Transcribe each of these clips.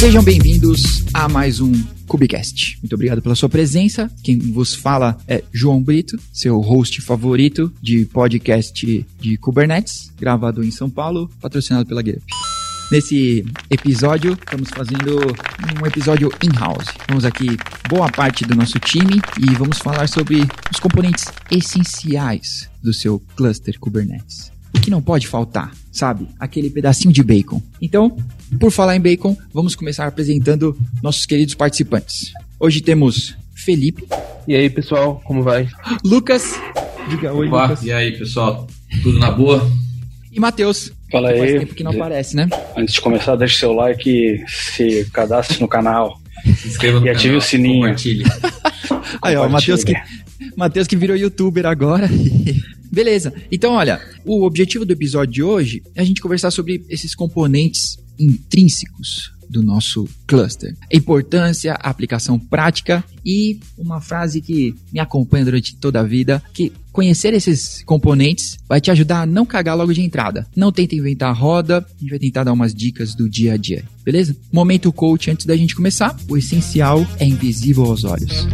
Sejam bem-vindos a mais um Cubicast. Muito obrigado pela sua presença. Quem vos fala é João Brito, seu host favorito de podcast de Kubernetes, gravado em São Paulo, patrocinado pela GitHub. Nesse episódio, estamos fazendo um episódio in-house. Vamos aqui boa parte do nosso time e vamos falar sobre os componentes essenciais do seu cluster Kubernetes. O que não pode faltar, sabe? Aquele pedacinho de bacon. Então, por falar em bacon, vamos começar apresentando nossos queridos participantes. Hoje temos Felipe. E aí, pessoal, como vai? Lucas. Diga oi, Opa, Lucas. e aí, pessoal? Tudo na boa? E Matheus. Fala Faz aí. tempo que não aparece, né? Antes de começar, deixe seu like, se cadastre no canal. Se inscreva no E canal, ative o sininho. Compartilhe. Aí, ó, o Matheus que. Matheus que virou youtuber agora. Beleza. Então, olha, o objetivo do episódio de hoje é a gente conversar sobre esses componentes intrínsecos do nosso cluster. A importância, a aplicação prática e uma frase que me acompanha durante toda a vida, que conhecer esses componentes vai te ajudar a não cagar logo de entrada. Não tenta inventar a roda, a gente vai tentar dar umas dicas do dia a dia, beleza? Momento coach antes da gente começar, o essencial é invisível aos olhos.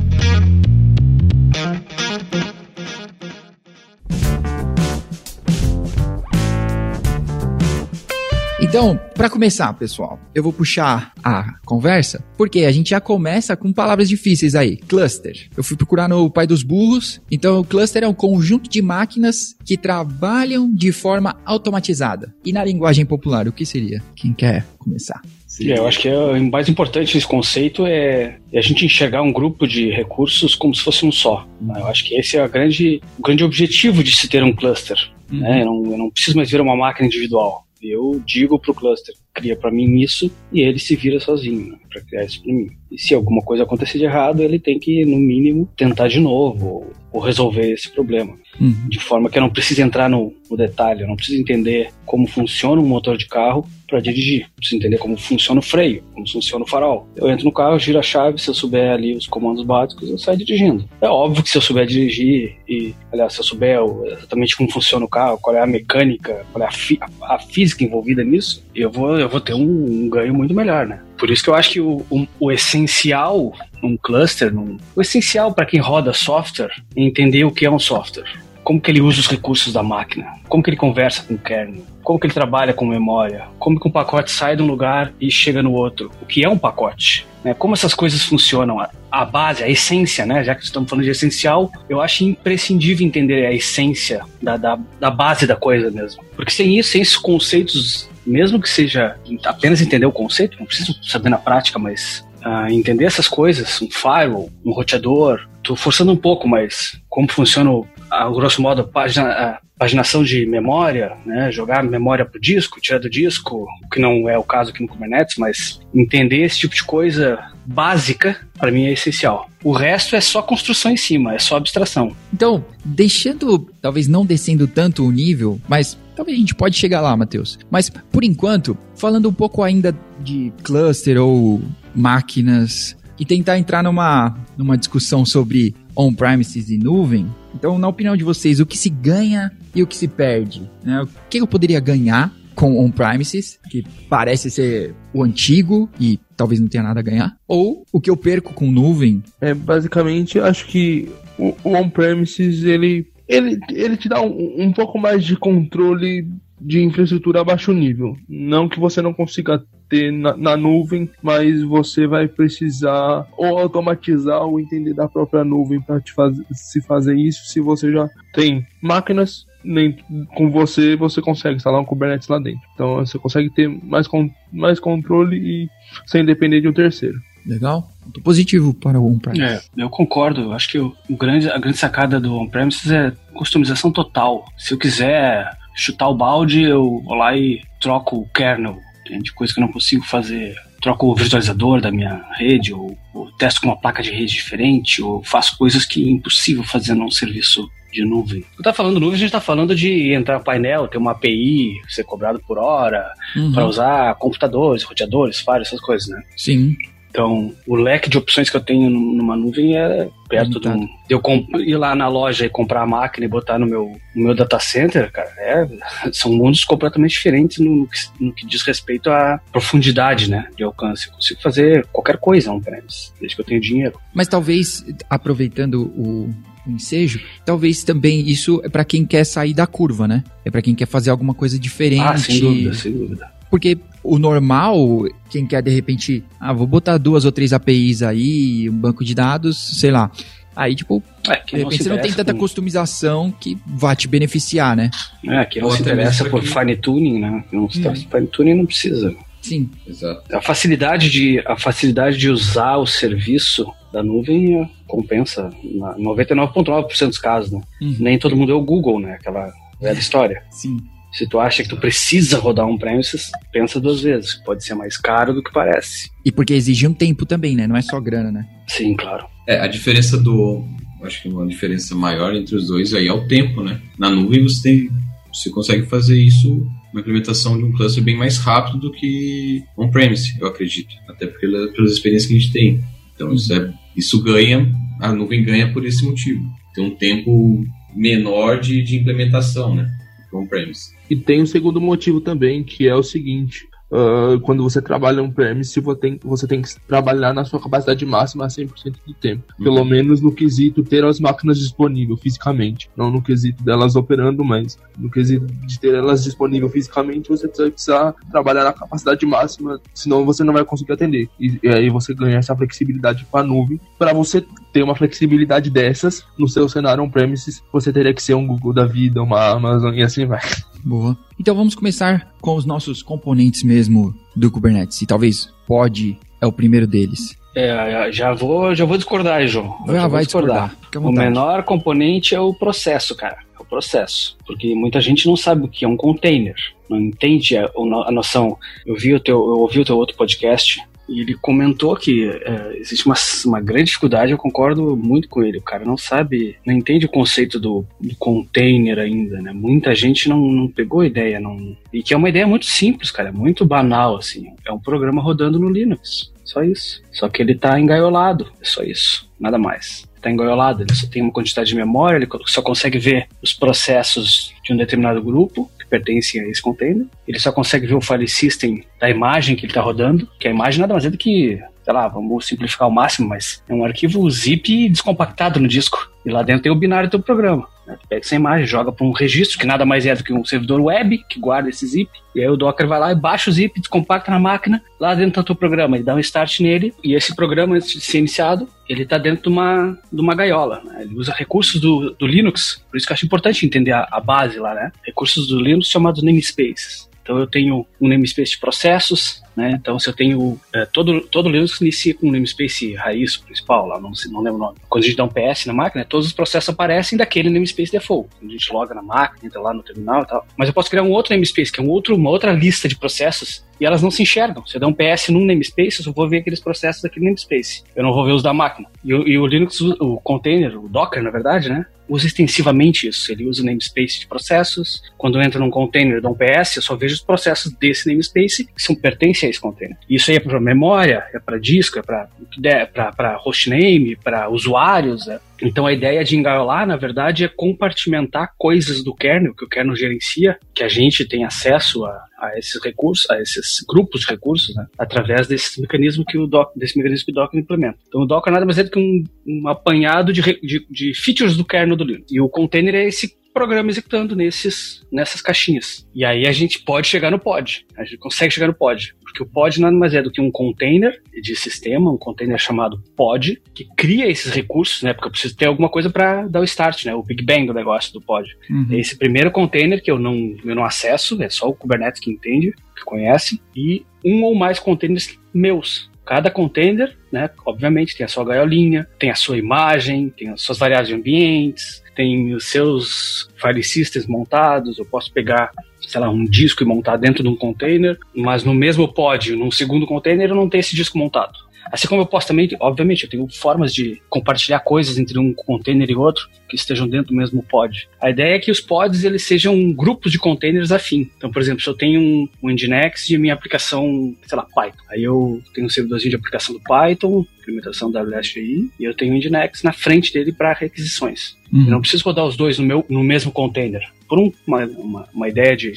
Então, para começar, pessoal, eu vou puxar a conversa, porque a gente já começa com palavras difíceis aí. Cluster. Eu fui procurar no pai dos burros. Então, o cluster é um conjunto de máquinas que trabalham de forma automatizada. E na linguagem popular, o que seria? Quem quer começar? É, eu acho que é, o mais importante nesse conceito é, é a gente enxergar um grupo de recursos como se fosse um só. né? Eu acho que esse é grande, o grande objetivo de se ter um cluster. né? Eu, não, eu não preciso mais ver uma máquina individual. Eu digo pro cluster, cria para mim isso e ele se vira sozinho né, para criar isso para mim. E se alguma coisa acontecer de errado, ele tem que, no mínimo, tentar de novo ou, ou resolver esse problema. Uhum. de forma que eu não precise entrar no, no detalhe, eu não preciso entender como funciona um motor de carro para dirigir, preciso entender como funciona o freio, como funciona o farol. Eu entro no carro, giro a chave, se eu souber ali os comandos básicos, eu saio dirigindo. É óbvio que se eu souber dirigir e, aliás, se eu souber exatamente como funciona o carro, qual é a mecânica, qual é a, fi- a física envolvida nisso, eu vou, eu vou ter um, um ganho muito melhor, né? Por isso que eu acho que o, o, o essencial num cluster, num, o essencial para quem roda software é entender o que é um software como que ele usa os recursos da máquina, como que ele conversa com o kernel, como que ele trabalha com memória, como que um pacote sai de um lugar e chega no outro, o que é um pacote, né? como essas coisas funcionam, a, base, a essência, né? já que estamos falando de essencial, eu acho imprescindível entender a essência da, da, da base da coisa mesmo, porque sem isso, sem esses conceitos, mesmo que seja apenas entender o conceito, não preciso saber na prática, mas ah, entender essas coisas, um firewall, um roteador, tô forçando um pouco, mas como funciona, o- a grosso modo, a, pagina, a paginação de memória, né, jogar memória pro disco, tirar do disco, o que não é o caso aqui no Kubernetes, mas entender esse tipo de coisa básica, para mim é essencial. O resto é só construção em cima, é só abstração. Então, deixando, talvez não descendo tanto o nível, mas talvez a gente pode chegar lá, Matheus. Mas, por enquanto, falando um pouco ainda de cluster ou máquinas e tentar entrar numa, numa discussão sobre on-premises e nuvem. Então, na opinião de vocês, o que se ganha e o que se perde? né? O que eu poderia ganhar com on-premises, que parece ser o antigo e talvez não tenha nada a ganhar? Ou o que eu perco com nuvem? É, basicamente, acho que o, on-premises, ele, ele, ele te dá um, um pouco mais de controle de infraestrutura a baixo nível. Não que você não consiga ter na, na nuvem, mas você vai precisar ou automatizar ou entender da própria nuvem para faz, se fazer isso. Se você já tem máquinas, nem com você você consegue instalar um Kubernetes lá dentro. Então você consegue ter mais, con mais controle e sem depender de um terceiro. Legal? Ponto positivo para o on-premise. É, eu concordo. Acho que o, o grande, a grande sacada do on-premises é customização total. Se eu quiser chutar o balde, eu vou lá e troco o kernel. Tem de coisa que eu não consigo fazer. Troco o virtualizador da minha rede, ou, ou testo com uma placa de rede diferente, ou faço coisas que é impossível fazer num serviço de nuvem. Quando tá falando nuvem, a gente tá falando de entrar no painel, ter uma API, ser cobrado por hora, Uhum. para usar computadores, roteadores, firewall, essas coisas, né? Sim. Então, o leque de opções que eu tenho numa nuvem é perto de, um, eu ir lá na loja e comprar a máquina e botar no meu, no meu data center, cara. É, são mundos completamente diferentes no, no, que, no, que, diz respeito à profundidade, né, de alcance. Eu consigo fazer qualquer coisa on-premise, desde que eu tenho dinheiro. Mas talvez, aproveitando o, o ensejo, talvez também isso é para quem quer sair da curva, né? É para quem quer fazer alguma coisa diferente. Ah, sem dúvida, sem dúvida. Porque o normal, quem quer de repente, ah, vou botar duas ou três APIs aí, um banco de dados, sei lá. Aí, tipo, é, de repente você não tem tanta com... customização que vai te beneficiar, né? É, que não se interessa por fine tuning, né? Não se hum. fine tuning não precisa. Sim. Exato. A facilidade de, a facilidade de usar o serviço da nuvem é, compensa na 99,9% dos casos, né? Uhum. Nem todo mundo é o Google, né? Aquela velha história. Sim. Se tu acha que tu precisa rodar um premises, pensa duas vezes. Pode ser mais caro do que parece. E porque exige um tempo também, né? Não é só grana, né? Sim, claro. É, a diferença do. Acho que uma diferença maior entre os dois aí é o tempo, né? Na nuvem você tem. Você consegue fazer isso, uma implementação de um cluster bem mais rápido do que on-premise, eu acredito. Até pela, pelas experiências que a gente tem. Então isso, é, isso ganha, a nuvem ganha por esse motivo. Tem um tempo menor de, de implementação, né? On-premise. E tem um segundo motivo também, que é o seguinte: Uh, quando você trabalha um premise, você tem, você tem que trabalhar na sua capacidade máxima 100% do tempo. Uhum. Pelo menos no quesito ter as máquinas disponíveis fisicamente. Não no quesito delas operando, mas no quesito de ter elas disponíveis fisicamente, você vai precisar trabalhar na capacidade máxima, senão você não vai conseguir atender. E, e aí você ganha essa flexibilidade para a nuvem. Para você ter uma flexibilidade dessas no seu cenário on-premises, você teria que ser um Google da vida, uma Amazon e assim vai. Boa. Então vamos começar com os nossos componentes mesmo do Kubernetes. E talvez pod é o primeiro deles. É, já vou, já vou discordar aí, João. Já, já vai discordar. discordar. O menor componente é o processo, cara. É o processo. Porque muita gente não sabe o que é um container. Não entende a, a noção. Eu vi o teu, eu ouvi o teu outro podcast e ele comentou que é, existe uma, uma grande dificuldade, eu concordo muito com ele. O cara não sabe, não entende o conceito do, do container ainda, né? Muita gente não, não pegou a ideia, não. E que é uma ideia muito simples, cara, muito banal, assim. É um programa rodando no Linux. Só isso. Só que ele tá engaiolado. É só isso. Nada mais. Tá engaiolado. Ele só tem uma quantidade de memória, ele só consegue ver os processos de um determinado grupo que pertencem a esse container. Ele só consegue ver o file system da imagem que ele está rodando, que a imagem nada mais é do que, sei lá, vamos simplificar ao máximo, mas é um arquivo zip descompactado no disco. E lá dentro tem o binário do programa. Né? Tu pega essa imagem, joga para um registro, que nada mais é do que um servidor web que guarda esse zip. E aí o Docker vai lá e baixa o zip, descompacta na máquina, lá dentro do teu programa. Ele dá um start nele, e esse programa, antes de ser iniciado, ele está dentro de uma, de uma gaiola. Né? Ele usa recursos do, do Linux, por isso que eu acho importante entender a, a base lá, né? Recursos do Linux chamados namespaces. Então eu tenho um namespace de processos, né? Então se eu tenho é, todo todo Linux inicia com um namespace raiz principal, lá não, não lembro o nome. Quando a gente dá um PS na máquina, todos os processos aparecem daquele namespace default. A gente loga na máquina, entra lá no terminal e tal. Mas eu posso criar um outro namespace que é um outro, uma outra lista de processos e elas não se enxergam. Se eu der um PS num namespace, eu só vou ver aqueles processos daquele namespace. Eu não vou ver os da máquina. E, e o Linux, o container, o Docker, na verdade, né? usa extensivamente isso. Ele usa o namespace de processos. Quando entra num container de um PS, eu só vejo os processos desse namespace que são, pertencem a esse container. Isso aí é para memória, é para disco, é para hostname, para usuários. É. Então a ideia de engaiolar, na verdade, é compartimentar coisas do kernel que o kernel gerencia, que a gente tem acesso a, a esses recursos, a esses grupos de recursos, né, através desse mecanismo que o Docker, desse mecanismo que o Docker implementa. Então o Docker nada mais é do que um, um apanhado de, de, de features do kernel do Linux. E o container é esse programa executando nesses, nessas caixinhas. E aí a gente pode chegar no pod. A gente consegue chegar no pod. Porque o pod nada mais é do que um container de sistema, um container chamado pod, que cria esses recursos, né? Porque eu preciso ter alguma coisa para dar o start, né? O Big Bang do negócio do pod. Uhum. Esse primeiro container que eu não, eu não acesso, é só o Kubernetes que entende, que conhece, e um ou mais containers meus. Cada container, né, obviamente, tem a sua gaiolinha, tem a sua imagem, tem as suas variáveis de ambientes, tem os seus file systems montados, eu posso pegar, sei lá, um disco e montar dentro de um container, mas no mesmo pod, num segundo container, eu não tenho esse disco montado. Assim como eu posso também, obviamente, eu tenho formas de compartilhar coisas entre um container e outro que estejam dentro do mesmo pod. A ideia é que os pods eles sejam grupos de containers afim. Então, por exemplo, se eu tenho um, um Nginx de minha aplicação, sei lá, Python, aí eu tenho um servidorzinho de aplicação do Python, implementação da WSGI, e eu tenho o Nginx na frente dele para requisições. Uhum. Eu não preciso rodar os dois no, meu, no mesmo container. Por um, uma, uma, uma ideia de,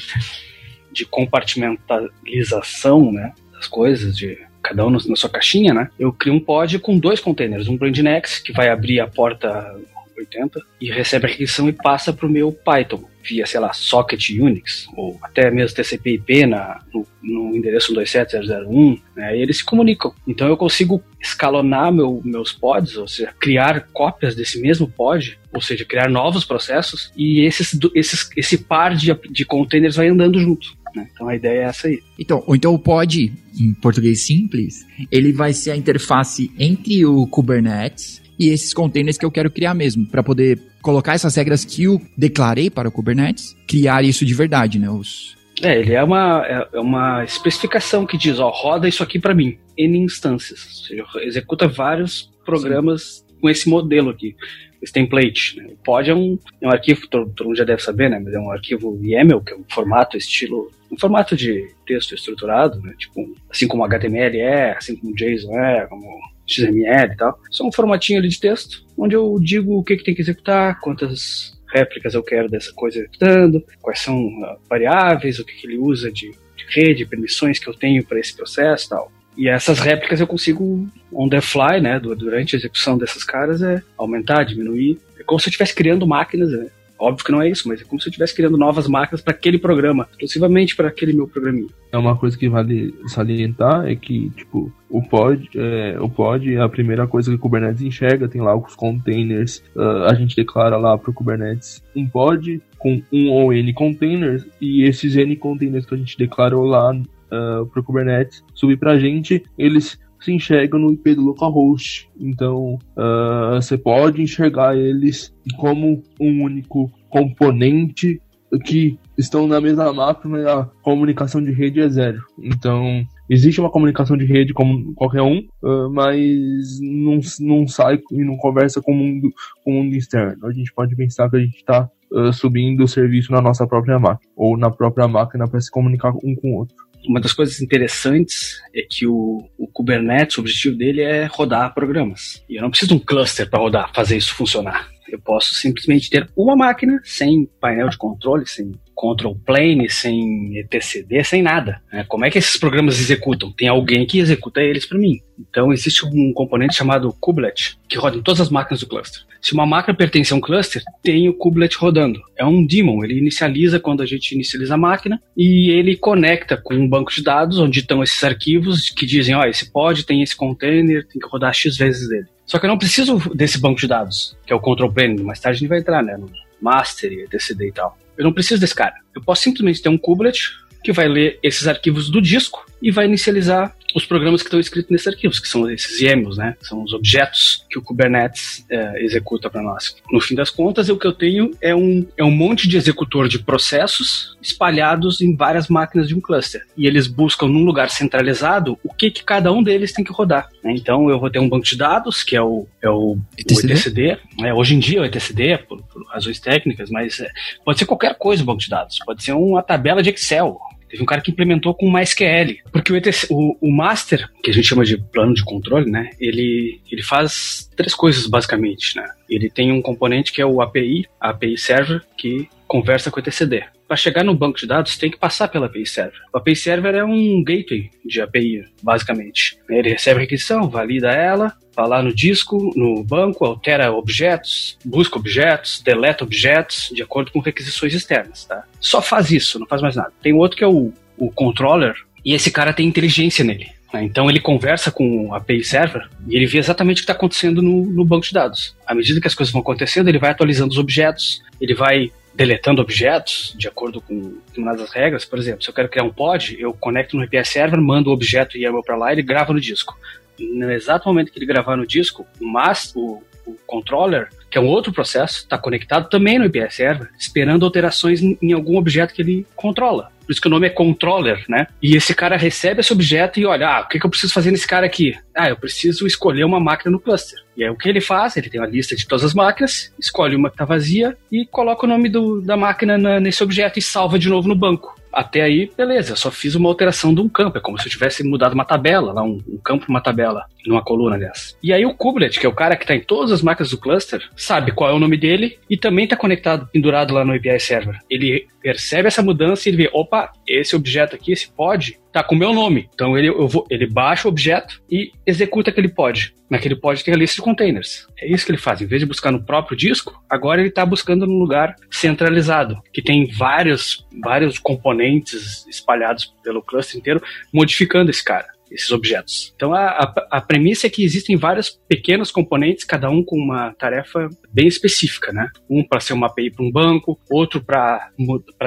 de compartimentalização né, das coisas, de cada um na sua caixinha, né? Eu crio um pod com dois containers, um Nginx, que vai abrir a porta 80 e recebe a requisição e passa para o meu Python via, sei lá, socket Unix ou até mesmo TCP/IP na, no, no endereço 127.0.0.1, né, e eles se comunicam. Então eu consigo escalonar meu, meus pods, ou seja, criar cópias desse mesmo pod, ou seja, criar novos processos e esses, esses, esse par de, de containers vai andando junto. Né? Então a ideia é essa aí. Então, ou então o pod, em português simples, ele vai ser a interface entre o Kubernetes e esses containers que eu quero criar mesmo, para poder colocar essas regras que eu declarei para o Kubernetes, criar isso de verdade, né? Os... É, ele é uma, é, é uma especificação que diz, ó, roda isso aqui para mim, N instâncias, ou seja, executa vários programas Sim. com esse modelo aqui, esse template. Né? O pod é um, é um arquivo, todo, todo mundo já deve saber, né? Mas é um arquivo YAML, que é um formato estilo um formato de texto estruturado, né? Tipo, assim como HTML é, assim como JSON é, como XML e tal. Só um formatinho ali de texto, onde eu digo o que, que tem que executar, quantas réplicas eu quero dessa coisa executando, quais são uh, variáveis, o que, que ele usa de, de rede, permissões que eu tenho para esse processo e tal. E essas réplicas eu consigo, on the fly, né, durante a execução dessas caras, é aumentar, diminuir. É como se eu estivesse criando máquinas, né? Óbvio que não é isso, mas é como se eu estivesse criando novas máquinas para aquele programa, exclusivamente para aquele meu programinha. É uma coisa que vale salientar é que, tipo, o pod, é, o pod é a primeira coisa que o Kubernetes enxerga, tem lá os containers, uh, a gente declara lá para o Kubernetes um pod com um ou N containers, e esses N containers que a gente declarou lá uh, para o Kubernetes subir para a gente, eles se enxergam no IP do localhost. Então, uh, você pode enxergar eles como um único componente que estão na mesma máquina e a comunicação de rede é zero. Então, existe uma comunicação de rede como qualquer um, uh, mas não, não sai e não conversa com o mundo, com o mundo externo. A gente pode pensar que a gente está uh, subindo o serviço na nossa própria máquina, ou na própria máquina para se comunicar um com o outro uma das coisas interessantes é que o, o, Kubernetes, o objetivo dele é rodar programas. E eu não preciso de um cluster para rodar, fazer isso funcionar. Eu posso simplesmente ter uma máquina sem painel de controle, sem control plane, sem etcd, sem nada. Né? Como é que esses programas executam? Tem alguém que executa eles para mim. Então existe um componente chamado kubelet que roda em todas as máquinas do cluster. Se uma máquina pertence a um cluster, tem o kubelet rodando. É um daemon, ele inicializa quando a gente inicializa a máquina e ele conecta com um banco de dados onde estão esses arquivos que dizem, ó, oh, esse pod tem esse container, tem que rodar X vezes dele. Só que eu não preciso desse banco de dados, que é o control plane. Mais tarde a gente vai entrar, né, no master etcd e tal. Eu não preciso desse cara. Eu posso simplesmente ter um kubelet que vai ler esses arquivos do disco e vai inicializar os programas que estão escritos nesses arquivos, que são esses YAMLs, né? São os objetos que o Kubernetes é, executa para nós. No fim das contas, o que eu tenho é um, é um monte de executor de processos espalhados em várias máquinas de um cluster. E eles buscam num lugar centralizado o que, que cada um deles tem que rodar. Né? Então, eu vou ter um banco de dados, que é o, é o, ETCD. O ETCD. É, hoje em dia, o ETCD, por, por razões técnicas, mas é, pode ser qualquer coisa o banco de dados. Pode ser uma tabela de Excel, Teve um cara que implementou com MySQL. Porque o, ETC, o, o, master, que a gente chama de plano de controle, né? Ele, ele faz três coisas basicamente, né? Ele tem um componente que é o API, API Server, que conversa com o etcd. Para chegar no banco de dados, tem que passar pela API Server. O API Server é um gateway de API, basicamente. Ele recebe a requisição, valida ela, vai lá no disco, no banco, altera objetos, busca objetos, deleta objetos, de acordo com requisições externas, tá? Só faz isso, não faz mais nada. Tem outro que é o, o controller, e esse cara tem inteligência nele. Né? Então ele conversa com o API Server e ele vê exatamente o que está acontecendo no, no, banco de dados. À medida que as coisas vão acontecendo, ele vai atualizando os objetos, ele vai deletando objetos de acordo com determinadas regras. Por exemplo, se eu quero criar um pod, eu conecto no API Server, mando o objeto YAML para lá e ele grava no disco. No exato momento que ele gravar no disco, mas o, o controller, que é um outro processo, está conectado também no API Server, esperando alterações em algum objeto que ele controla. Por isso que o nome é controller, né? E esse cara recebe esse objeto e olha, ah, o que, que eu preciso fazer nesse cara aqui? Ah, eu preciso escolher uma máquina no cluster. E aí o que ele faz? Ele tem uma lista de todas as máquinas, escolhe uma que está vazia e coloca o nome do, da máquina na, nesse objeto e salva de novo no banco. Até aí, beleza, só fiz uma alteração de um campo. É como se eu tivesse mudado uma tabela, lá, um, um campo uma tabela, numa coluna, aliás. E aí o Kubelet, que é o cara que está em todas as máquinas do cluster, sabe qual é o nome dele e também está conectado, pendurado lá no API Server. Ele percebe essa mudança e ele vê, opa, esse objeto aqui, esse pod, tá com o meu nome. Então ele, eu vou, ele baixa o objeto e executa aquele pod. Naquele pod tem a lista de containers. É isso que ele faz. Em vez de buscar no próprio disco, agora ele está buscando num lugar centralizado, que tem vários, vários componentes espalhados pelo cluster inteiro, modificando esse cara esses objetos. Então a, a, a, premissa é que existem vários pequenos componentes, cada um com uma tarefa bem específica, né? Um para ser uma API para um banco, outro para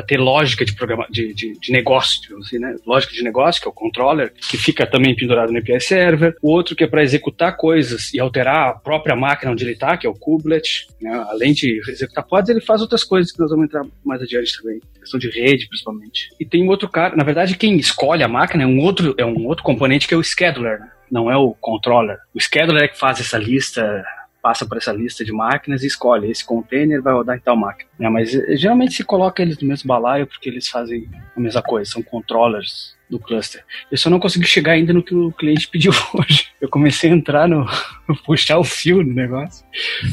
ter lógica de programa de, de, de negócio, assim, né? Lógica de negócio, que é o controller, que fica também pendurado no API server, o outro que é para executar coisas e alterar a própria máquina onde ele está, que é o kubelet, né? Além de executar pods, ele faz outras coisas que nós vamos entrar mais adiante também, questão de rede principalmente. E tem um outro cara, na verdade quem escolhe a máquina é um outro é um outro componente componente que é o scheduler, né? não é o controller. O scheduler é que faz essa lista, passa por essa lista de máquinas e escolhe esse container vai rodar em tal máquina. Né? Mas eh, geralmente se coloca eles no mesmo balaio porque eles fazem a mesma coisa, são controllers do cluster. Eu só não consegui chegar ainda no que o cliente pediu hoje. Eu comecei a entrar no. puxar o fio do negócio.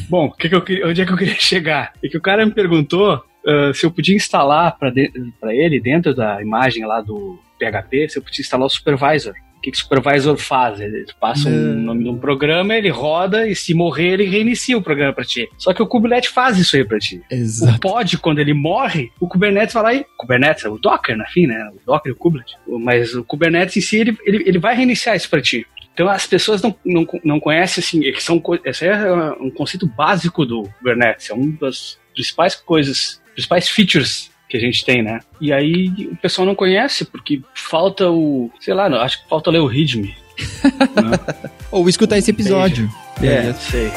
Bom, que que eu, onde é que eu queria chegar? E que o cara me perguntou uh, se eu podia instalar para ele, dentro da imagem lá do PHP, se eu podia instalar o supervisor. O que, que o supervisor faz? Ele passa um nome de um programa, ele roda e se morrer, ele reinicia o programa para ti. Só que o Kubernetes faz isso aí para ti. Exato. O pod, quando ele morre, o Kubernetes vai lá e. Kubernetes é o Docker, na fim, né? O Docker e o Kubernetes. Mas o Kubernetes em si, ele, ele, ele vai reiniciar isso para ti. Então as pessoas não, não, não conhecem assim, é que são, esse é um conceito básico do Kubernetes, é uma das principais coisas, principais features que a gente tem, né? E aí o pessoal não conhece porque falta o, sei lá, acho que falta ler o README. né? Ou escutar esse episódio. É, sei.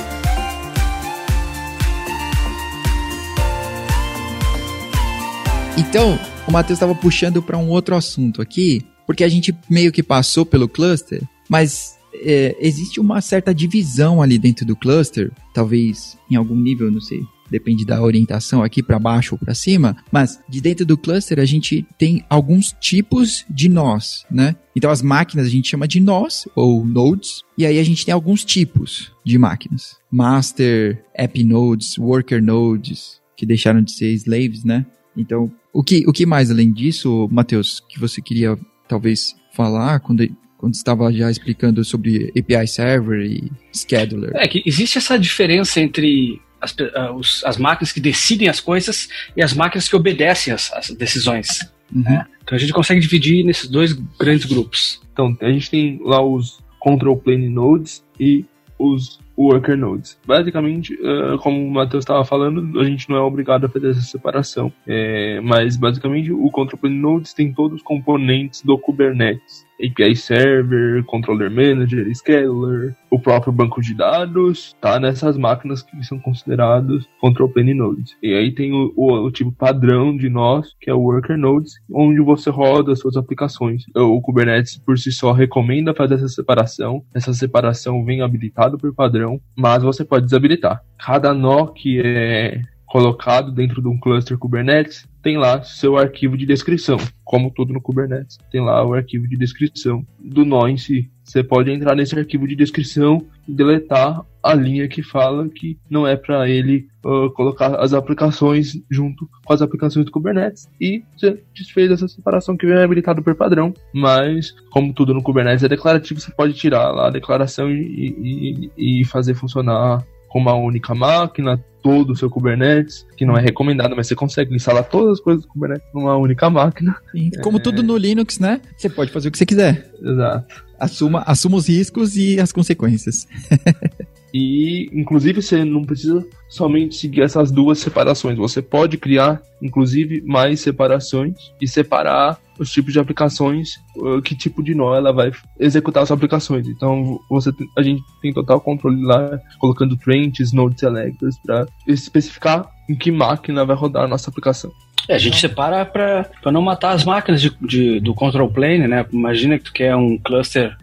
Então, o Matheus estava puxando para um outro assunto aqui, porque a gente meio que passou pelo cluster, mas é, existe uma certa divisão ali dentro do cluster, talvez em algum nível, não sei, depende da orientação aqui para baixo ou para cima, mas de dentro do cluster a gente tem alguns tipos de nós, né? Então as máquinas a gente chama de nós ou nodes, e aí a gente tem alguns tipos de máquinas. Master, app nodes, worker nodes, que deixaram de ser slaves, né? Então, o que, o que mais além disso, Matheus, que você queria talvez falar quando, quando estava já explicando sobre API Server e Scheduler? É que existe essa diferença entre as, uh, os, as máquinas que decidem as coisas e as máquinas que obedecem as, as decisões. Uhum. Né? Então a gente consegue dividir nesses dois grandes grupos. Então a gente tem lá os control plane nodes e os worker nodes. Basicamente, uh, como o Matheus estava falando, a gente não é obrigado a fazer essa separação. É, mas basicamente o control plane nodes tem todos os componentes do Kubernetes. API Server, Controller Manager, Scheduler, o próprio banco de dados, tá nessas máquinas que são considerados Control Plane Nodes. E aí tem o, o, o, tipo padrão de nós, que é o Worker Nodes, onde você roda as suas aplicações. O Kubernetes por si só recomenda fazer essa separação. Essa separação vem habilitada por padrão, mas você pode desabilitar. Cada nó que é colocado dentro de um cluster Kubernetes, tem lá seu arquivo de descrição, como tudo no Kubernetes. Tem lá o arquivo de descrição do nó em si. Você pode entrar nesse arquivo de descrição e deletar a linha que fala que não é para ele uh, colocar as aplicações junto com as aplicações do Kubernetes. E você desfez essa separação que vem habilitado por padrão. Mas, como tudo no Kubernetes é declarativo, você pode tirar lá a declaração e, e, e fazer funcionar com uma única máquina, todo o seu Kubernetes, que não é recomendado, mas você consegue instalar todas as coisas do Kubernetes numa única máquina. Sim, como é... tudo no Linux, né? Você pode fazer o que você quiser. Exato. Assuma, assuma os riscos e as consequências. E, inclusive, você não precisa somente seguir essas duas separações. Você pode criar, inclusive, mais separações e separar os tipos de aplicações, uh, que tipo de nó ela vai executar as aplicações. Então, você, a gente tem total controle lá, colocando trains, node selectors, para especificar em que máquina vai rodar a nossa aplicação. É, a gente separa para não matar as máquinas de, de, do control plane, né? Imagina que tu quer um cluster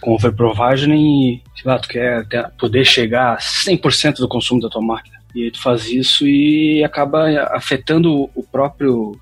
com overprovisioning e, sei lá, tu quer ter, poder chegar a 100% do consumo da tua máquina. E tu faz isso e acaba afetando o próprio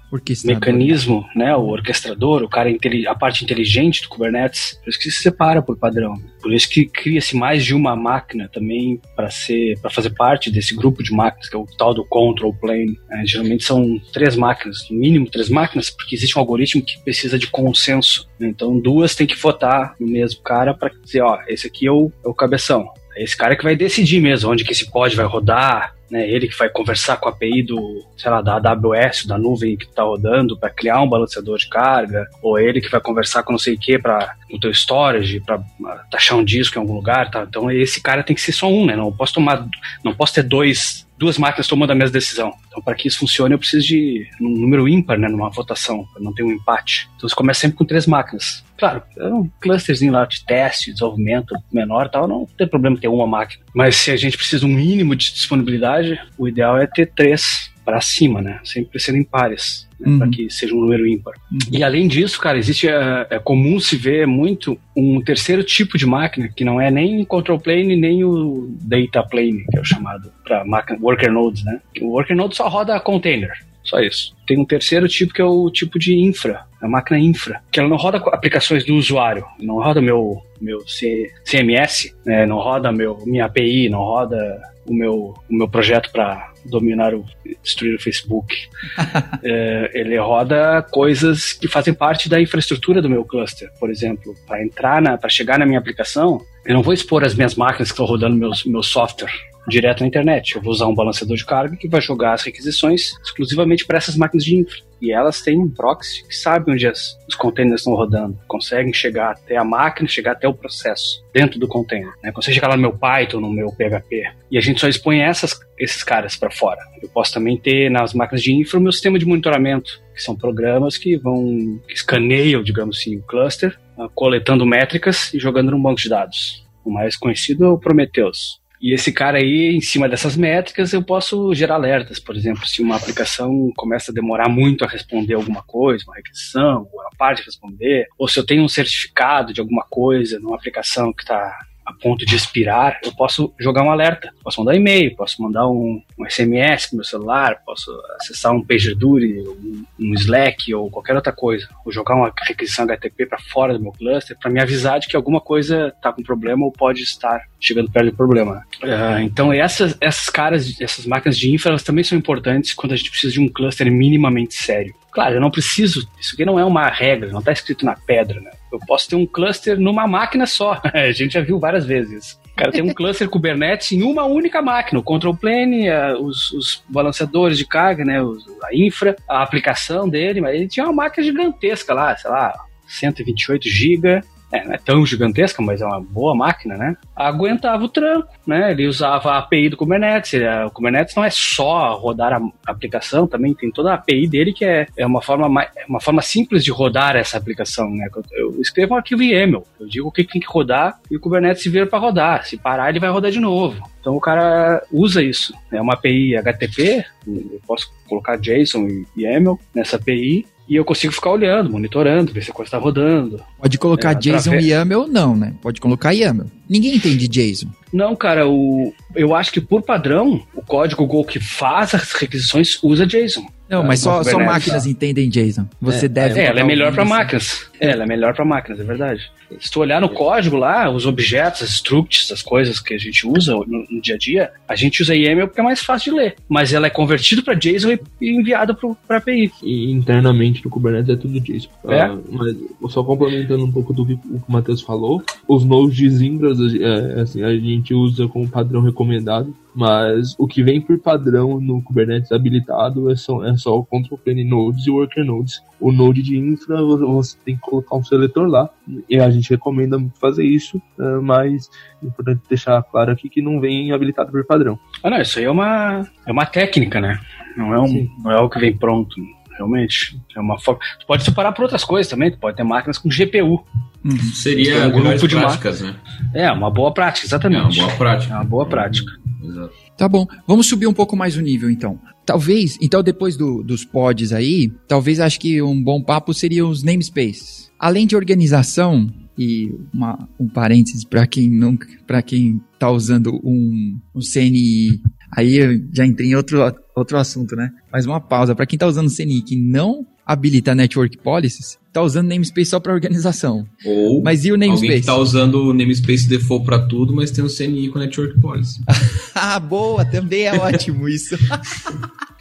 mecanismo, né? O orquestrador, o cara a parte inteligente do Kubernetes. Por isso que se separa por padrão. Por isso que cria-se mais de uma máquina também para ser, para fazer parte desse grupo de máquinas que é o tal do control plane. Né? Geralmente são três máquinas, no mínimo três máquinas, porque existe um algoritmo que precisa de consenso. Né? Então duas tem que votar no mesmo cara para dizer, ó, esse aqui é o, é o cabeção. É esse cara que vai decidir mesmo onde que esse pod vai rodar, né? Ele que vai conversar com a API do, sei lá, da AWS, da nuvem que está rodando para criar um balanceador de carga, ou ele que vai conversar com não sei o que para o teu storage, para taxar um disco em algum lugar, tá? Então esse cara tem que ser só um, né? Não posso tomar, não posso ter dois duas máquinas tomando a mesma decisão. Então, para que isso funcione, eu preciso de um número ímpar, né, numa votação, para não ter um empate. Então, você começa sempre com três máquinas. Claro, é um clusterzinho lá de teste, desenvolvimento menor tal, não tem problema ter uma máquina. Mas se a gente precisa um mínimo de disponibilidade, o ideal é ter três para cima, né? Sempre sendo em pares, né? uhum. para que seja um número ímpar. Uhum. E além disso, cara, existe é, é, comum se ver muito um terceiro tipo de máquina que não é nem control plane nem o data plane, que é o chamado para máquina worker nodes, né? O worker node só roda container. Só isso. Tem um terceiro tipo que é o tipo de infra, a máquina infra, que ela não roda aplicações do usuário, não roda meu meu C, CMS, né, não roda meu minha API, não roda o meu o meu projeto para dominar o destruir o Facebook. é, ele roda coisas que fazem parte da infraestrutura do meu cluster, por exemplo, para entrar na para chegar na minha aplicação, eu não vou expor as minhas máquinas que estão rodando meus meu software direto na internet. Eu vou usar um balanceador de carga que vai jogar as requisições exclusivamente para essas máquinas de infra. E elas têm um proxy que sabe onde as, os containers estão rodando, conseguem chegar até a máquina, chegar até o processo dentro do container. Né? Consegue chegar lá no meu Python, no meu PHP. E a gente só expõe essas, esses caras para fora. Eu posso também ter nas máquinas de infra o meu sistema de monitoramento, que são programas que vão que escaneiam, digamos assim, o cluster, uh, coletando métricas e jogando num banco de dados. O mais conhecido é o Prometheus. E esse cara aí, em cima dessas métricas, eu posso gerar alertas. Por exemplo, se uma aplicação começa a demorar muito a responder alguma coisa, uma requisição, ou ela para de responder, ou se eu tenho um certificado de alguma coisa numa aplicação que está a ponto de expirar, eu posso jogar um alerta. Posso mandar um e-mail, posso mandar um, um SMS pro meu celular, posso acessar um PagerDuty, um, um Slack ou qualquer outra coisa. Ou jogar uma requisição HTTP para fora do meu cluster para me avisar de que alguma coisa está com problema ou pode estar chegando perto do problema. Uh, então essas, essas caras, essas máquinas de infra, elas também são importantes quando a gente precisa de um cluster minimamente sério. Claro, eu não preciso, isso aqui não é uma regra, não está escrito na pedra, né? Eu posso ter um cluster numa máquina só. a gente já viu várias vezes. O cara tem um cluster Kubernetes em uma única máquina, o control plane, os, os, balanceadores de carga, né, a infra, a aplicação dele, mas ele tinha uma máquina gigantesca lá, sei lá, 128 GB, é, não é tão gigantesca, mas é uma boa máquina, né? Aguentava o tranco, né? Ele usava a API do Kubernetes. O Kubernetes não é só rodar a aplicação, também tem toda a API dele que é, é uma, forma é uma forma simples de rodar essa aplicação, né? Eu escrevo um arquivo YAML, eu digo o que tem que rodar e o Kubernetes se vira para rodar. Se parar, ele vai rodar de novo. Então o cara usa isso. É uma API HTTP, eu posso colocar JSON e YAML nessa API e eu consigo ficar olhando, monitorando, ver se a coisa está rodando. Pode colocar é, JSON através... YAML não, né? Pode colocar YAML. Ninguém entende JSON. Não, cara, o, eu acho que por padrão, o código Go que faz as requisições usa JSON. Não, mas só, só máquinas entendem JSON. Você é, deve. É, ela é melhor para máquinas. É, ela é melhor para máquinas, é verdade. Se tu olhar no código lá, os objetos, as structs, as coisas que a gente usa no, no, dia a dia, a gente usa YAML porque é mais fácil de ler. Mas ela é convertida para JSON e, e enviada para API. E internamente no Kubernetes é tudo JSON. É? Ah, mas só complementando um pouco do que o Matheus falou, os nodes de Zimbras, é, assim, a gente usa como padrão recomendado mas o que vem por padrão no Kubernetes habilitado é só, é só o control plane nodes e worker nodes. O node de infra você tem que colocar um seletor lá e a gente recomenda fazer isso, é, mas é importante deixar claro aqui que não vem habilitado por padrão. Ah, não, isso aí é uma, é uma técnica, né? Não é, um, não é algo que vem pronto realmente. É uma forma. Tu pode separar por outras coisas também. Tu pode ter máquinas com GPU. Uhum. Seria um grupo de práticas, né? É, uma boa prática, exatamente. É uma boa prática. É uma boa prática. Uhum. Exato. Tá bom, vamos subir um pouco mais o nível então. Talvez, então depois do, dos pods aí, talvez acho que um bom papo seria os namespaces. Além de organização, e uma, um parênteses para quem nunca, para quem tá usando um, um CNI, aí eu já entrei em outro, outro assunto, né? Mas uma pausa, para quem tá usando CNI que não habilita Network Policies, tá usando namespace só para organização. Ou mas e o namespace? alguém que tá usando o namespace default para tudo, mas tem um CNI com Network Policy. ah, boa, também é ótimo isso.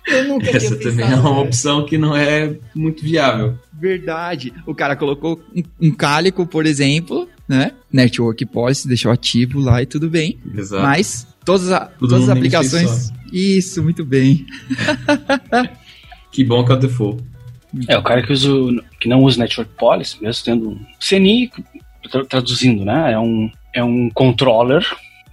Eu nunca Essa também é uma opção que não é muito viável. Verdade. O cara colocou um, um cálico, por exemplo, né? Network Policy, deixou ativo lá e tudo bem. Exato. Mas todas, a, todas as aplicações. Isso, muito bem. que bom que é o default. É, o cara que, usa, que não usa Network Policy, mesmo tendo um CNI, traduzindo, né? É um, é um controller,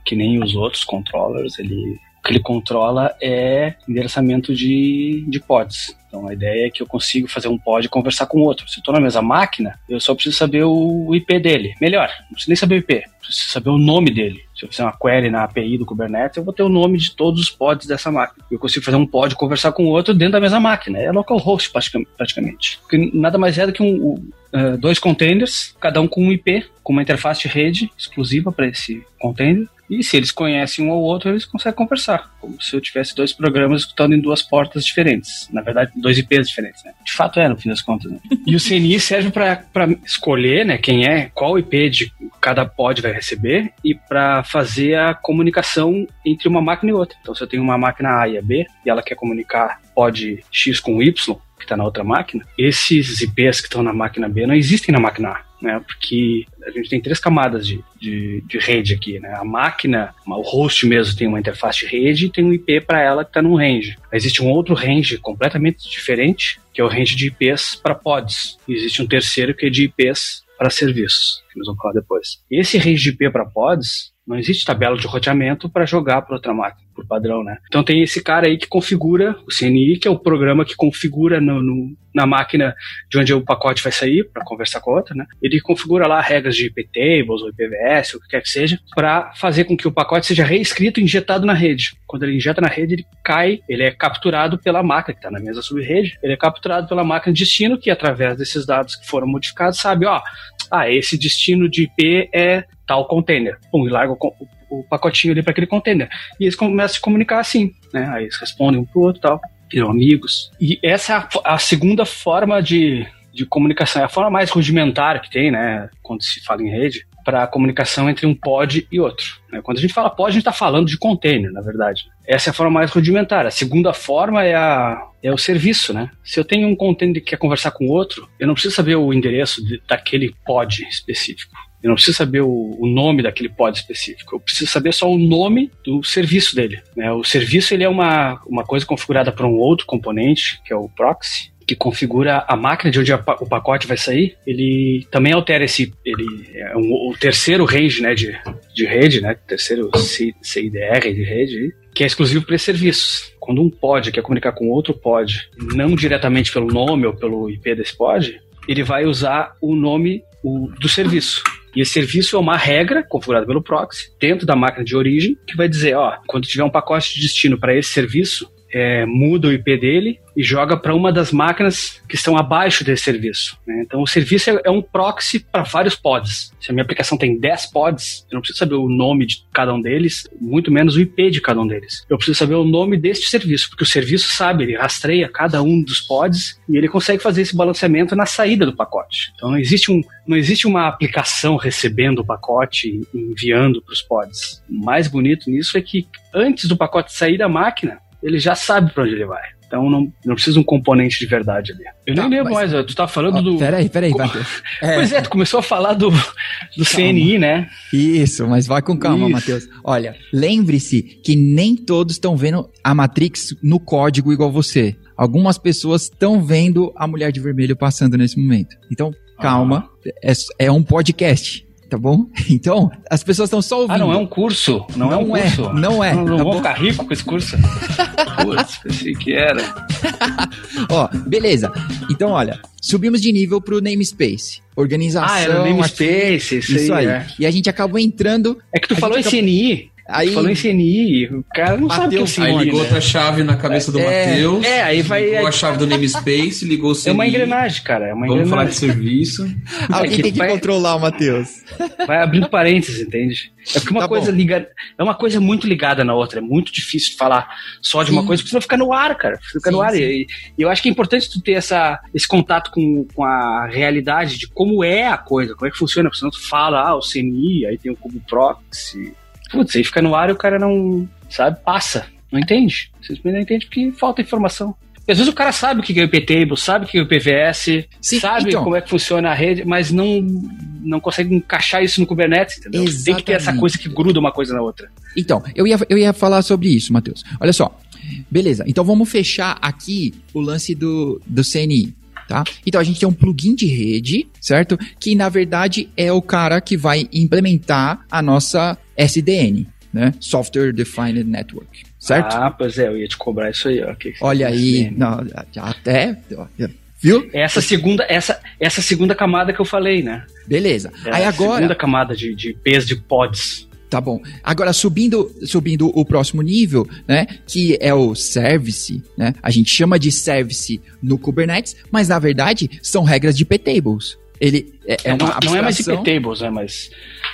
que nem os outros controllers, ele o que ele controla é endereçamento de, de pods. Então a ideia é que eu consigo fazer um pod e conversar com outro. Se eu estou na mesma máquina, eu só preciso saber o IP dele. Melhor, não preciso nem saber o IP, preciso saber o nome dele. Se eu fizer uma query na API do Kubernetes, eu vou ter o nome de todos os pods dessa máquina. Eu consigo fazer um pod conversar com outro dentro da mesma máquina. É localhost praticamente. Porque nada mais é do que um, uh, dois containers, cada um com um IP, com uma interface de rede exclusiva para esse container e se eles conhecem um ou outro, eles conseguem conversar. Como se eu tivesse dois programas escutando em duas portas diferentes. Na verdade, dois IPs diferentes, né? De fato é, no fim das contas. Né? e o CNI serve para escolher né, quem é, qual IP de cada pod vai receber e para fazer a comunicação entre uma máquina e outra. Então, se eu tenho uma máquina A e a B e ela quer comunicar pod X com Y, que está na outra máquina, esses IPs que estão na máquina B não existem na máquina A né? Porque a gente tem três camadas de, de, de, rede aqui, né? A máquina, o host mesmo tem uma interface de rede e tem um IP para ela que está num range. Existe um outro range completamente diferente, que é o range de IPs para pods. E existe um terceiro que é de IPs para serviços, que nós vamos falar depois. Esse range de IP para pods não existe tabela de roteamento para jogar para outra máquina, por padrão, né? Então tem esse cara aí que configura o CNI, que é o programa que configura no, no, na máquina de onde o pacote vai sair para conversar com a outra, né? Ele configura lá regras de IP tables ou IPVS, o que quer que seja, para fazer com que o pacote seja reescrito e injetado na rede. Quando ele injeta na rede, ele cai, ele é capturado pela máquina que está na mesa sub-rede, ele é capturado pela máquina de destino que através desses dados que foram modificados sabe, ó, ah, esse destino de IP é tal container. Pum, e larga o, o pacotinho ali para aquele container. E eles começam a se comunicar assim, né? Aí eles respondem um pro outro e tal, viram amigos. E essa é a, a segunda forma de, de comunicação, é a forma mais rudimentar que tem, né? Quando se fala em rede, para a comunicação entre um pod e outro. Né? Quando a gente fala pod, a gente está falando de container, na verdade. Essa é a forma mais rudimentar. A segunda forma é, a, é o serviço, né? Se eu tenho um container que quer conversar com outro, eu não preciso saber o endereço de, daquele pod específico. Eu não preciso saber o, o, nome daquele pod específico. Eu preciso saber só o nome do serviço dele. Né? O serviço ele é uma, uma coisa configurada para um outro componente, que é o proxy, que configura a máquina de onde o pacote vai sair. Ele também altera esse. Ele é um, o terceiro range né, de, de rede, né? Terceiro CIDR de rede, que é exclusivo para esse serviço. Quando um pod quer comunicar com outro pod, não diretamente pelo nome ou pelo IP desse pod, ele vai usar o nome o, do serviço. E esse serviço é uma regra configurada pelo proxy dentro da máquina de origem que vai dizer, ó, quando tiver um pacote de destino para esse serviço, é, muda o IP dele e joga para uma das máquinas que estão abaixo desse serviço. Né? Então, o serviço é, é um proxy para vários pods. Se a minha aplicação tem 10 pods, eu não preciso saber o nome de cada um deles, muito menos o IP de cada um deles. Eu preciso saber o nome deste serviço, porque o serviço sabe, ele rastreia cada um dos pods e ele consegue fazer esse balanceamento na saída do pacote. Então, não existe, um, não existe uma aplicação recebendo o pacote e enviando para os pods. O mais bonito nisso é que antes do pacote sair da máquina, ele já sabe para onde ele vai. Então não, não precisa um componente de verdade ali. Eu nem tá, lembro mas... mais, tu tá falando oh, do. Peraí, peraí, vai. É. Pois é, tu começou a falar do, do CNI, né? Isso, mas vai com calma, Matheus. Olha, lembre-se que nem todos estão vendo a Matrix no código igual você. Algumas pessoas estão vendo a mulher de vermelho passando nesse momento. Então, calma, ah. é, é um podcast. Tá bom? Então, as pessoas estão só ouvindo. Ah, não é um curso? Não, não é um é, curso? Não é. Não, não tá vou bom? ficar rico com esse curso. Putz, pensei que era. Ó, beleza. Então, olha, subimos de nível pro namespace. Organização. Ah, era o namespace, isso, Isso aí. É. E a gente acabou entrando. É que tu falou gente CNI. Aí, falou em CNI. O cara não sabe o que é Mateus, CNI. Aí ligou né? outra chave na cabeça do É, Matheus. é, aí vai- Ligou a chave do namespace, ligou o CNI. É uma engrenagem, cara. É uma Vamos falar de serviço. alguém é que tem que vai- controlar o Matheus. Vai abrindo parênteses, entende? É porque uma Tá coisa bom. liga, é uma coisa muito ligada na outra. É muito difícil falar só de uma Sim. coisa, porque senão fica no ar, cara. Fica Sim, no ar. E, e eu acho que é importante tu ter essa, esse contato com, com a realidade de como é a coisa, como é que funciona. Porque senão tu fala, ah, o CNI, aí tem o cubo proxy. Putz, aí fica no ar e o cara não, sabe, passa. Não entende. Simplesmente não entende porque falta informação. Às vezes o cara sabe o que é o IP-Table, sabe o que é o IPVS, Sim, sabe então. como é que funciona a rede, mas não, não consegue encaixar isso no Kubernetes, entendeu? Tem que ter essa Exatamente. coisa que gruda uma coisa na outra. Então, eu ia, eu ia falar sobre isso, Matheus. Olha só. Beleza, então vamos fechar aqui o lance do, do CNI. Tá? Então a gente tem um plugin de rede, certo? Que na verdade é o cara que vai implementar a nossa SDN, né? Software Defined Network, certo? Ah, pois é, eu ia te cobrar isso aí, ó. Que- Olha aí, SDN. não, até, viu? Essa segunda, essa, essa segunda camada que eu falei, né? Beleza. É Aí a agora, segunda camada de, de IPs de pods. Tá bom. Agora, subindo, subindo o próximo nível, né? Que é o service, né? A gente chama de service no Kubernetes, mas na verdade são regras de P-tables. Ele é, é não, uma não é mais IP-tables, né? Mas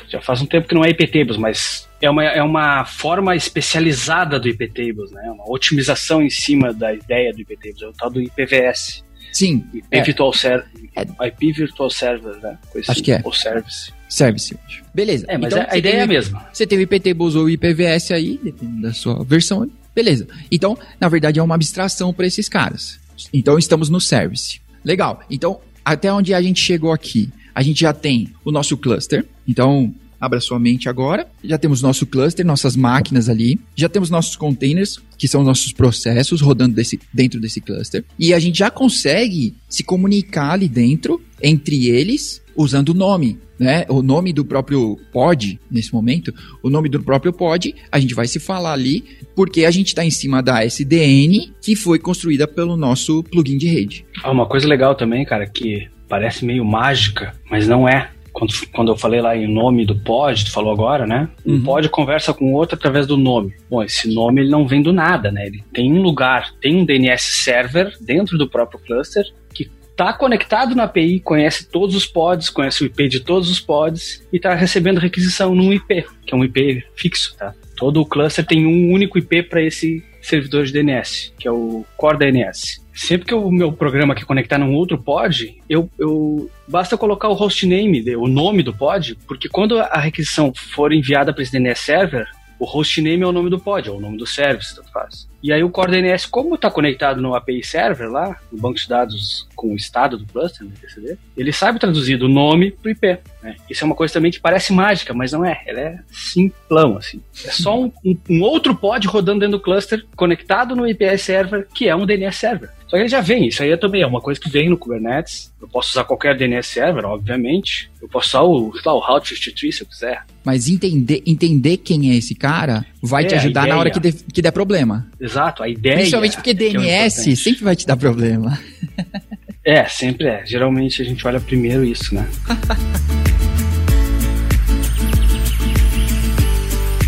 já faz um tempo que não é IP-tables, mas é uma, é uma forma especializada do IP-tables, né? Uma otimização em cima da ideia do IP-tables. É o tal do IPVS. Sim, IP É. Virtual Server. É. IP Virtual Server, né? Coisa Acho que é. Ou Service. service. Beleza. É, mas Então, a, ideia é a teve- mesma. Você teve IP-tables ou IPVS aí, dependendo da sua versão. Beleza. Então, na verdade, é uma abstração para esses caras. Então, estamos no service. Legal. Então, até onde a gente chegou aqui? A gente já tem o nosso cluster. Então, abra sua mente agora. Já temos nosso cluster, nossas máquinas ali. Já temos nossos containers, que são nossos processos rodando desse, dentro desse cluster. E a gente já consegue se comunicar ali dentro, entre eles, usando o nome. Né? O nome do próprio pod, nesse momento, o nome do próprio pod, a gente vai se falar ali, porque a gente está em cima da SDN, que foi construída pelo nosso plugin de rede. Ah, uma coisa legal também, cara, que parece meio mágica, mas não é. Quando, quando eu falei lá em nome do pod, tu falou agora, né? Um Uhum. pod conversa com o outro através do nome. Bom, esse nome ele não vem do nada, né? Ele tem um lugar, tem um DNS server dentro do próprio cluster que está conectado na API, conhece todos os pods, conhece o IP de todos os pods e está recebendo requisição num IP, que é um IP fixo, tá? Todo o cluster tem um único IP para esse servidor de DNS, que é o Core DNS. Sempre que o meu programa quer conectar num outro pod, eu, eu basta colocar o hostname, o nome do pod, porque quando a requisição for enviada para esse DNS server, o hostname é o nome do pod, é o nome do service, tanto faz. E aí o Core DNS, como está conectado no API Server lá, no banco de dados com o estado do cluster, no TCD, ele sabe traduzir do nome para o IP. Né? Isso é uma coisa também que parece mágica, mas não é. Ela é simplão, assim. É só um, um- um outro pod rodando dentro do cluster, conectado no API Server, que é um DNS Server. Só que ele já vem, isso aí também é uma coisa que vem no Kubernetes. Eu posso usar qualquer DNS Server, obviamente. Eu posso usar o, lá, o Route 53 se eu quiser. Mas entender, entender quem é esse cara vai É, te ajudar na hora que, der- que der problema. Exato, a ideia. Principalmente porque que é DNS importante. sempre vai te dar problema. É, sempre é. Geralmente a gente olha primeiro isso, né?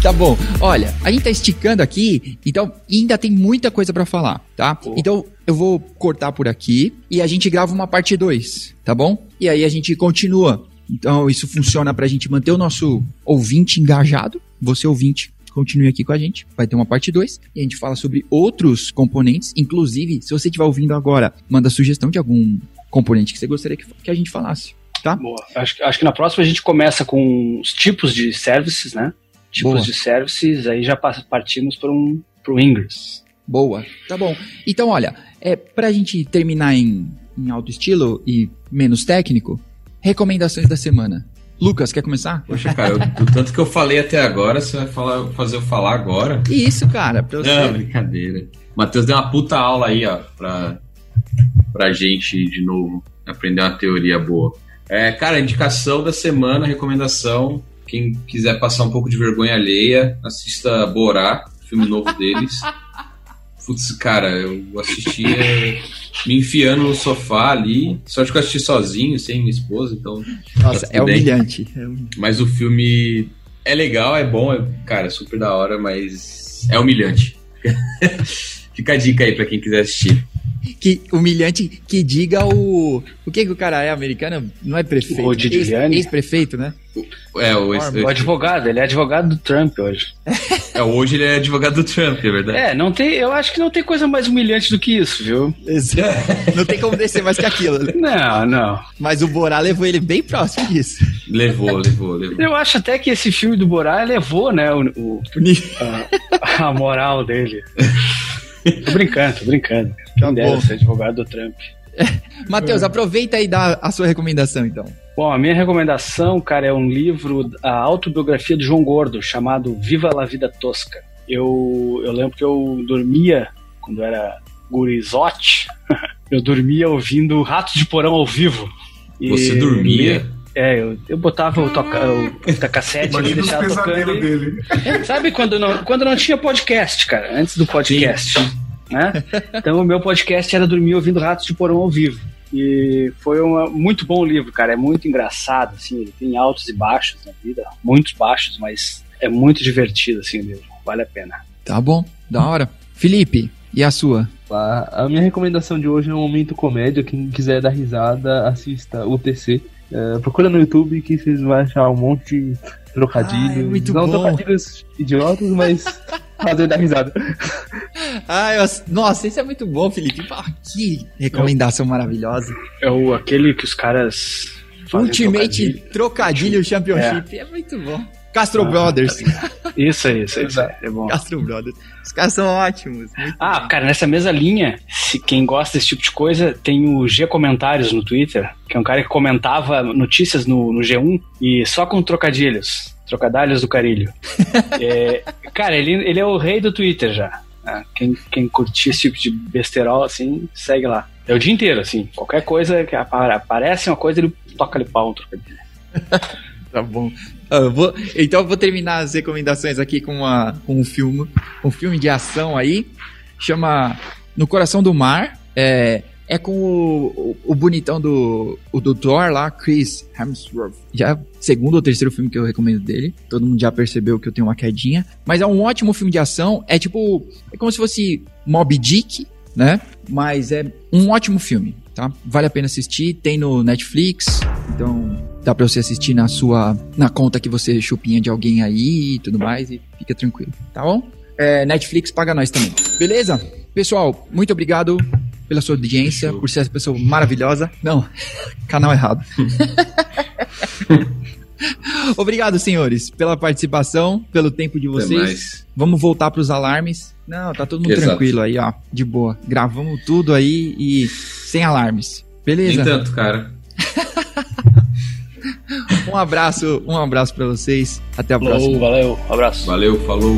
Tá bom. Olha, a gente tá esticando aqui, então ainda tem muita coisa pra falar, tá? Então eu vou cortar por aqui e a gente grava uma parte 2, tá bom? E aí a gente continua. Então isso funciona pra gente manter o nosso ouvinte engajado. Você ouvinte, continue aqui com a gente. Vai ter uma parte 2 e a gente fala sobre outros componentes, inclusive, se você estiver ouvindo agora, manda sugestão de algum componente que você gostaria que, que a gente falasse, tá? Boa. Acho, que- acho que na próxima a gente começa com os tipos de services, né? Tipos Boa. de services, aí já pa- partimos para um pro Ingress. Boa, tá bom. Então, olha, é, pra gente terminar em, em alto estilo e menos técnico, recomendações da semana. Lucas, quer começar? Poxa, cara, eu- do tanto que eu falei até agora, você vai falar, fazer eu falar agora? Isso, cara, pra você. Não, brincadeira. Matheus deu uma puta aula aí, ó, pra, pra gente de novo aprender uma teoria boa. É, cara, indicação da semana, recomendação. Quem quiser passar um pouco de vergonha alheia, assista Borá, filme novo deles. Putz, cara, eu assistia me enfiando no sofá ali. Só que eu assisti sozinho, sem minha esposa, então. Nossa, tá é humilhante. é humilhante. Mas o filme é legal, é bom, é, cara, super da hora, mas é humilhante. Fica a dica aí pra quem quiser assistir que humilhante que diga o. O que, que o cara é americano? Não é prefeito. O Ex-prefeito, né? É, o, ex o advogado, ele é advogado do Trump hoje. É, hoje ele é advogado do Trump, é verdade. É, não tem, eu acho que não tem coisa mais humilhante do que isso, viu? não tem como descer mais que aquilo. Né? Não, não. Mas o Borá levou ele bem próximo disso. Levou, levou, levou. Eu acho até que esse filme do Borá levou, né, o, o a, a moral dele. tô brincando, tô brincando. Quem dera ser advogado do Trump. Matheus, aproveita e dá a sua recomendação, então. Bom, a minha recomendação, cara, é um livro, a autobiografia do João Gordo, chamado Viva la Vida Tosca. Eu, eu lembro que eu dormia, quando era gurizote, eu dormia ouvindo Rato de Porão ao vivo. Você dormia? É, eu, eu botava o, toca, o cassete ali e deixava tocando. E... Sabe quando não, quando não tinha podcast, cara? Antes do podcast. Sim. Né? Então o meu podcast era dormir ouvindo Ratos de Porão ao vivo. E foi um muito bom livro, cara. É muito engraçado, assim. Ele tem altos e baixos na vida, muitos baixos, mas é muito divertido, assim, o livro. Vale a pena. Tá bom, da hora. Felipe, e a sua? A, a minha recomendação de hoje é um momento comédia. Quem quiser dar risada, assista o TC. É, procura no YouTube que vocês vão achar um monte de trocadilhos. Ai, muito Não bom. trocadilhos idiotas, mas fazer dar risada. Ai, eu, nossa, isso é muito bom, Felipe. que recomendação é maravilhosa. É o, aquele que os caras. Ultimate Trocadilho, trocadilho Championship. É. é muito bom. Castro ah, Brothers. Isso aí, isso aí, isso aí, é bom. Castro Brothers. Os caras são ótimos. Ah, bom. cara, nessa mesma linha, se quem gosta desse tipo de coisa, tem o G Comentários no Twitter, que é um cara que comentava notícias no, no G1 e só com trocadilhos. Trocadilhos do Carilho. é, cara, ele, ele é o rei do Twitter já. Ah, quem, quem curtir esse tipo de besterol, assim, segue lá. É o dia inteiro, assim. Qualquer coisa que aparece uma coisa, ele toca ali pau um trocadilho. tá bom. Eu vou, então eu vou terminar as recomendações aqui com, uma, com um filme. Um filme de ação aí. Chama No Coração do Mar. É, é com o, o, o, bonitão do, o do Thor lá, Chris Hemsworth. Já é segundo ou terceiro filme que eu recomendo dele. Todo mundo já percebeu que eu tenho uma quedinha. Mas é um ótimo filme de ação. É tipo. É como se fosse Mob Dick, né? Mas é um ótimo filme, tá? Vale a pena assistir. Tem no Netflix. Então dá pra você assistir na sua. na conta que você chupinha de alguém aí e tudo mais. E fica tranquilo, tá bom? É, Netflix paga nós também. Beleza? Pessoal, muito obrigado pela sua audiência, por ser essa pessoa maravilhosa. Não, canal errado. Obrigado, senhores, pela participação, pelo tempo de vocês. Vamos voltar para os alarmes. Não, tá todo mundo Exato. tranquilo aí, ó, de boa. Gravamos tudo aí e sem alarmes. Beleza? Nem tanto, cara. um abraço, um abraço para vocês. Até a próxima. Valeu, um abraço. Valeu, falou.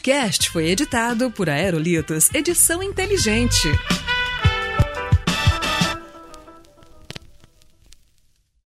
podcast foi editado por Aerolitos Edição Inteligente.